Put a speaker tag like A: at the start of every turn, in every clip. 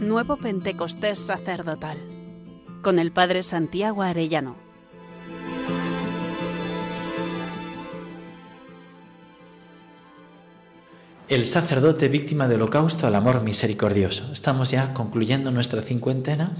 A: Nuevo Pentecostés Sacerdotal con el Padre Santiago Arellano.
B: El sacerdote víctima del holocausto al amor misericordioso. Estamos ya concluyendo nuestra cincuentena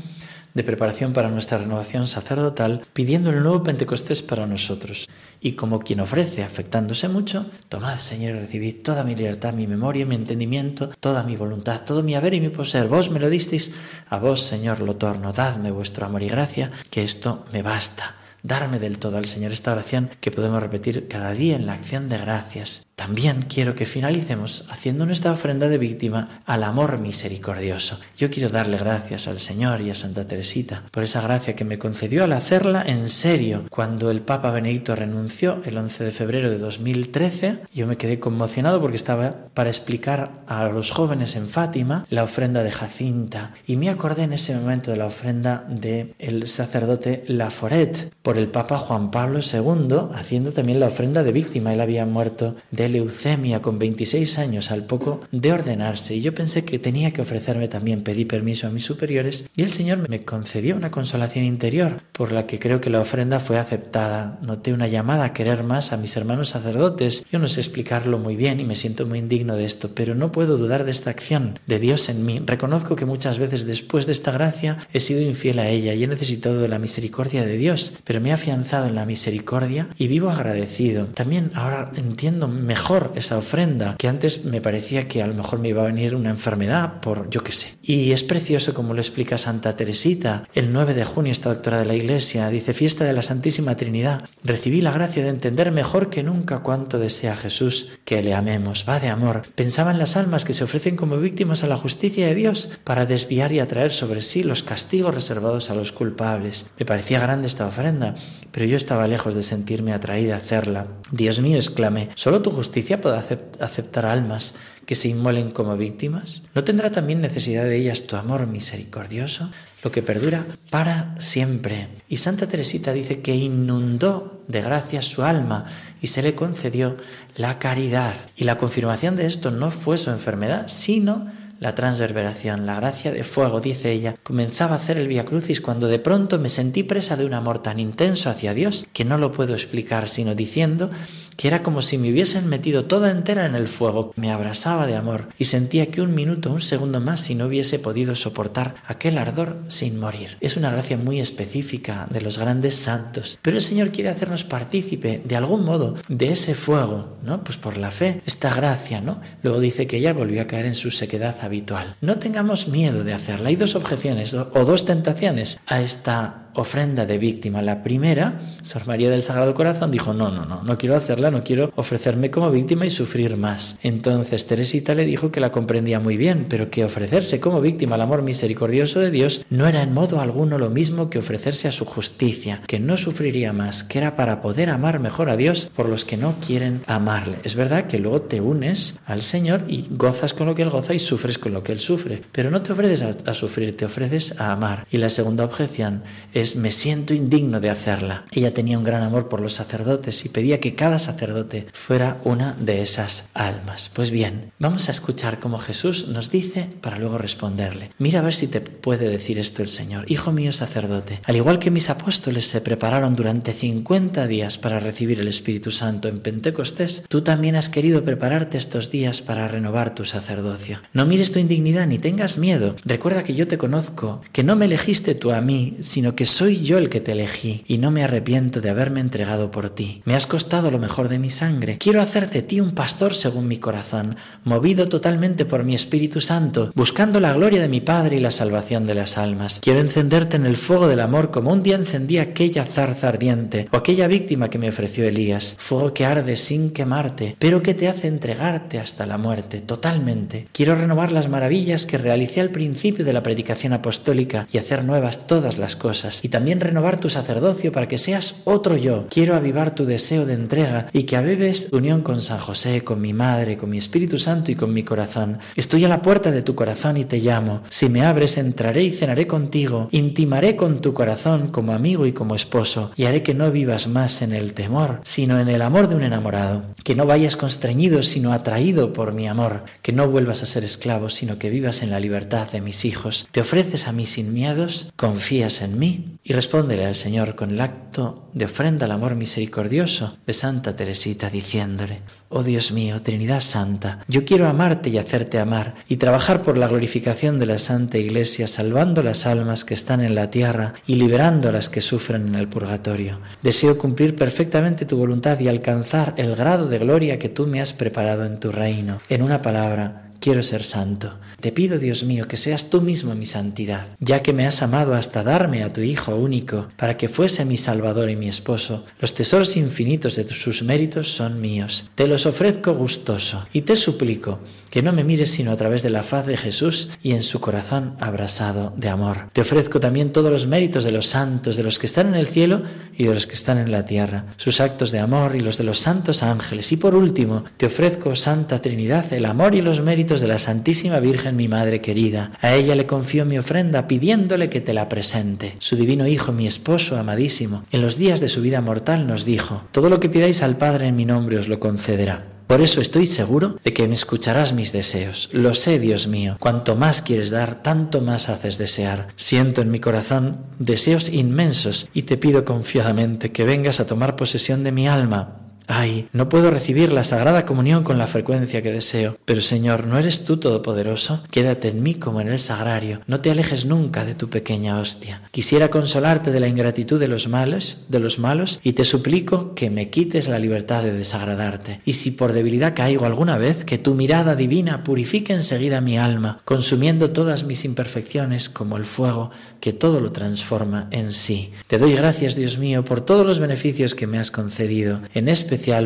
B: de preparación para nuestra renovación sacerdotal, pidiendo el nuevo Pentecostés para nosotros. Y como quien ofrece, afectándose mucho, tomad, Señor, y recibid toda mi libertad, mi memoria, mi entendimiento, toda mi voluntad, todo mi haber y mi poseer. Vos me lo disteis, a vos, Señor, lo torno. Dadme vuestro amor y gracia, que esto me basta darme del todo al Señor esta oración que podemos repetir cada día en la acción de gracias. También quiero que finalicemos haciendo nuestra ofrenda de víctima al amor misericordioso. Yo quiero darle gracias al Señor y a Santa Teresita por esa gracia que me concedió al hacerla en serio. Cuando el Papa Benedicto renunció el 11 de febrero de 2013, yo me quedé conmocionado porque estaba para explicar a los jóvenes en Fátima la ofrenda de Jacinta y me acordé en ese momento de la ofrenda del el sacerdote Laforet por el Papa Juan Pablo II haciendo también la ofrenda de víctima. Él había muerto de leucemia con 26 años al poco de ordenarse y yo pensé que tenía que ofrecerme también, pedí permiso a mis superiores y el Señor me concedió una consolación interior por la que creo que la ofrenda fue aceptada. Noté una llamada a querer más a mis hermanos sacerdotes. Yo no sé explicarlo muy bien y me siento muy indigno de esto, pero no puedo dudar de esta acción de Dios en mí. Reconozco que muchas veces después de esta gracia he sido infiel a ella y he necesitado de la misericordia de Dios, pero me he afianzado en la misericordia y vivo agradecido. También ahora entiendo mejor esa ofrenda, que antes me parecía que a lo mejor me iba a venir una enfermedad por yo qué sé. Y es precioso como lo explica Santa Teresita. El 9 de junio, esta doctora de la Iglesia, dice, fiesta de la Santísima Trinidad. Recibí la gracia de entender mejor que nunca cuánto desea Jesús que le amemos. Va de amor. Pensaba en las almas que se ofrecen como víctimas a la justicia de Dios para desviar y atraer sobre sí los castigos reservados a los culpables. Me parecía grande esta ofrenda, pero yo estaba lejos de sentirme atraída a hacerla. Dios mío, exclamé, solo tu justicia puede aceptar almas que se inmolen como víctimas? ¿No tendrá también necesidad de ellas tu amor misericordioso, lo que perdura para siempre? Y Santa Teresita dice que inundó de gracia su alma y se le concedió la caridad. Y la confirmación de esto no fue su enfermedad, sino la transverberación, la gracia de fuego, dice ella, comenzaba a hacer el Via Crucis cuando de pronto me sentí presa de un amor tan intenso hacia Dios que no lo puedo explicar, sino diciendo que era como si me hubiesen metido toda entera en el fuego, me abrasaba de amor y sentía que un minuto, un segundo más, si no hubiese podido soportar aquel ardor sin morir. Es una gracia muy específica de los grandes santos, pero el Señor quiere hacernos partícipe de algún modo de ese fuego, ¿no? Pues por la fe, esta gracia, ¿no? Luego dice que ella volvió a caer en su sequedad habitual. No tengamos miedo de hacerla. Hay dos objeciones o dos tentaciones a esta ofrenda de víctima. La primera, Sor María del Sagrado Corazón dijo, no, no, no, no quiero hacerla, no quiero ofrecerme como víctima y sufrir más. Entonces Teresita le dijo que la comprendía muy bien, pero que ofrecerse como víctima al amor misericordioso de Dios no era en modo alguno lo mismo que ofrecerse a su justicia, que no sufriría más, que era para poder amar mejor a Dios por los que no quieren amarle. Es verdad que luego te unes al Señor y gozas con lo que Él goza y sufres con lo que Él sufre, pero no te ofreces a, a sufrir, te ofreces a amar. Y la segunda objeción es me siento indigno de hacerla. Ella tenía un gran amor por los sacerdotes y pedía que cada sacerdote fuera una de esas almas. Pues bien, vamos a escuchar cómo Jesús nos dice para luego responderle. Mira a ver si te puede decir esto el Señor. Hijo mío sacerdote, al igual que mis apóstoles se prepararon durante 50 días para recibir el Espíritu Santo en Pentecostés, tú también has querido prepararte estos días para renovar tu sacerdocio. No mires tu indignidad ni tengas miedo. Recuerda que yo te conozco, que no me elegiste tú a mí, sino que soy yo el que te elegí y no me arrepiento de haberme entregado por ti. Me has costado lo mejor de mi sangre. Quiero hacer de ti un pastor según mi corazón, movido totalmente por mi Espíritu Santo, buscando la gloria de mi Padre y la salvación de las almas. Quiero encenderte en el fuego del amor como un día encendí aquella zarza ardiente o aquella víctima que me ofreció Elías. Fuego que arde sin quemarte, pero que te hace entregarte hasta la muerte, totalmente. Quiero renovar las maravillas que realicé al principio de la predicación apostólica y hacer nuevas todas las cosas y también renovar tu sacerdocio para que seas otro yo. Quiero avivar tu deseo de entrega y que avives tu unión con San José, con mi Madre, con mi Espíritu Santo y con mi corazón. Estoy a la puerta de tu corazón y te llamo. Si me abres, entraré y cenaré contigo, intimaré con tu corazón como amigo y como esposo, y haré que no vivas más en el temor, sino en el amor de un enamorado, que no vayas constreñido, sino atraído por mi amor, que no vuelvas a ser esclavo, sino que vivas en la libertad de mis hijos. Te ofreces a mí sin miedos, confías en mí, y respóndele al Señor con el acto de ofrenda al amor misericordioso de Santa Teresita, diciéndole, Oh Dios mío, Trinidad Santa, yo quiero amarte y hacerte amar, y trabajar por la glorificación de la Santa Iglesia, salvando las almas que están en la tierra y liberando a las que sufren en el purgatorio. Deseo cumplir perfectamente tu voluntad y alcanzar el grado de gloria que tú me has preparado en tu reino. En una palabra, quiero ser santo. Te pido, Dios mío, que seas tú mismo mi santidad, ya que me has amado hasta darme a tu Hijo único, para que fuese mi Salvador y mi esposo. Los tesoros infinitos de sus méritos son míos. Te los ofrezco gustoso, y te suplico que no me mires sino a través de la faz de Jesús y en su corazón abrasado de amor. Te ofrezco también todos los méritos de los santos, de los que están en el cielo y de los que están en la tierra, sus actos de amor y los de los santos ángeles. Y por último, te ofrezco, Santa Trinidad, el amor y los méritos de la Santísima Virgen, mi Madre querida. A ella le confío mi ofrenda, pidiéndole que te la presente. Su divino Hijo, mi esposo amadísimo, en los días de su vida mortal nos dijo, todo lo que pidáis al Padre en mi nombre os lo concederá. Por eso estoy seguro de que me escucharás mis deseos. Lo sé, Dios mío. Cuanto más quieres dar, tanto más haces desear. Siento en mi corazón deseos inmensos y te pido confiadamente que vengas a tomar posesión de mi alma Ay, no puedo recibir la Sagrada Comunión con la frecuencia que deseo. Pero Señor, ¿no eres tú todopoderoso? Quédate en mí como en el sagrario. No te alejes nunca de tu pequeña hostia. Quisiera consolarte de la ingratitud de los males, de los malos, y te suplico que me quites la libertad de desagradarte. Y si por debilidad caigo alguna vez, que tu mirada divina purifique enseguida mi alma, consumiendo todas mis imperfecciones como el fuego que todo lo transforma en sí. Te doy gracias, Dios mío, por todos los beneficios que me has concedido, en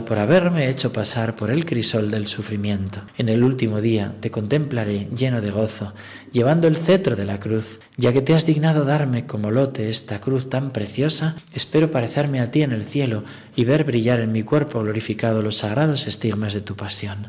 B: por haberme hecho pasar por el crisol del sufrimiento. En el último día te contemplaré lleno de gozo, llevando el cetro de la cruz, ya que te has dignado darme como lote esta cruz tan preciosa, espero parecerme a ti en el cielo y ver brillar en mi cuerpo glorificado los sagrados estigmas de tu pasión.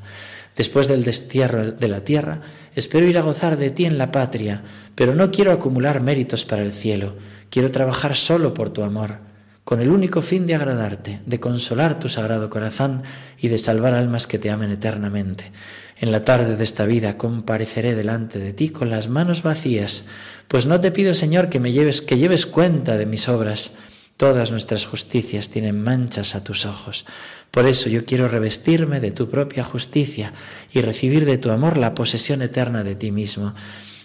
B: Después del destierro de la tierra, espero ir a gozar de ti en la patria, pero no quiero acumular méritos para el cielo, quiero trabajar solo por tu amor con el único fin de agradarte, de consolar tu sagrado corazón y de salvar almas que te amen eternamente. En la tarde de esta vida compareceré delante de ti con las manos vacías, pues no te pido, Señor, que me lleves que lleves cuenta de mis obras. Todas nuestras justicias tienen manchas a tus ojos. Por eso yo quiero revestirme de tu propia justicia y recibir de tu amor la posesión eterna de ti mismo.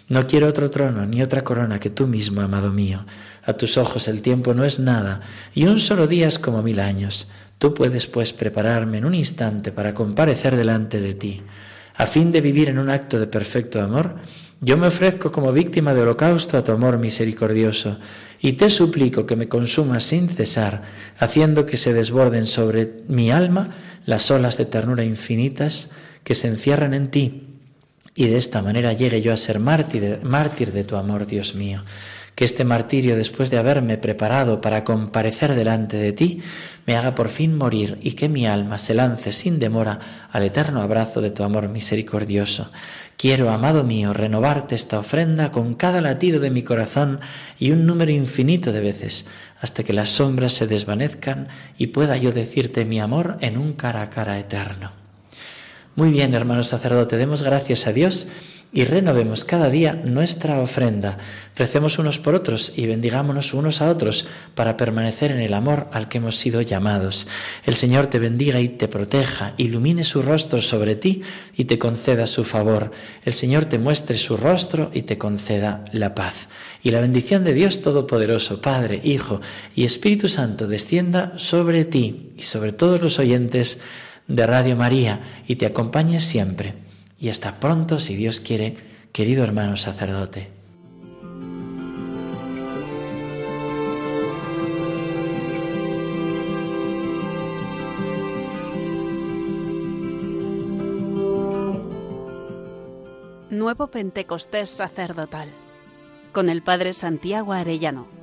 B: No quiero otro trono ni otra corona que tú mismo, amado mío. A tus ojos el tiempo no es nada, y un solo día es como mil años. Tú puedes, pues, prepararme en un instante para comparecer delante de ti. A fin de vivir en un acto de perfecto amor, yo me ofrezco como víctima de holocausto a tu amor misericordioso, y te suplico que me consumas sin cesar, haciendo que se desborden sobre mi alma las olas de ternura infinitas que se encierran en ti y de esta manera llegue yo a ser mártir, mártir de tu amor, Dios mío. Que este martirio, después de haberme preparado para comparecer delante de ti, me haga por fin morir y que mi alma se lance sin demora al eterno abrazo de tu amor misericordioso. Quiero, amado mío, renovarte esta ofrenda con cada latido de mi corazón y un número infinito de veces, hasta que las sombras se desvanezcan y pueda yo decirte mi amor en un cara a cara eterno. Muy bien, hermano sacerdote, demos gracias a Dios y renovemos cada día nuestra ofrenda. Recemos unos por otros y bendigámonos unos a otros para permanecer en el amor al que hemos sido llamados. El Señor te bendiga y te proteja, ilumine su rostro sobre ti y te conceda su favor. El Señor te muestre su rostro y te conceda la paz. Y la bendición de Dios Todopoderoso, Padre, Hijo y Espíritu Santo descienda sobre ti y sobre todos los oyentes de Radio María y te acompañe siempre. Y hasta pronto, si Dios quiere, querido hermano sacerdote.
A: Nuevo Pentecostés sacerdotal con el Padre Santiago Arellano.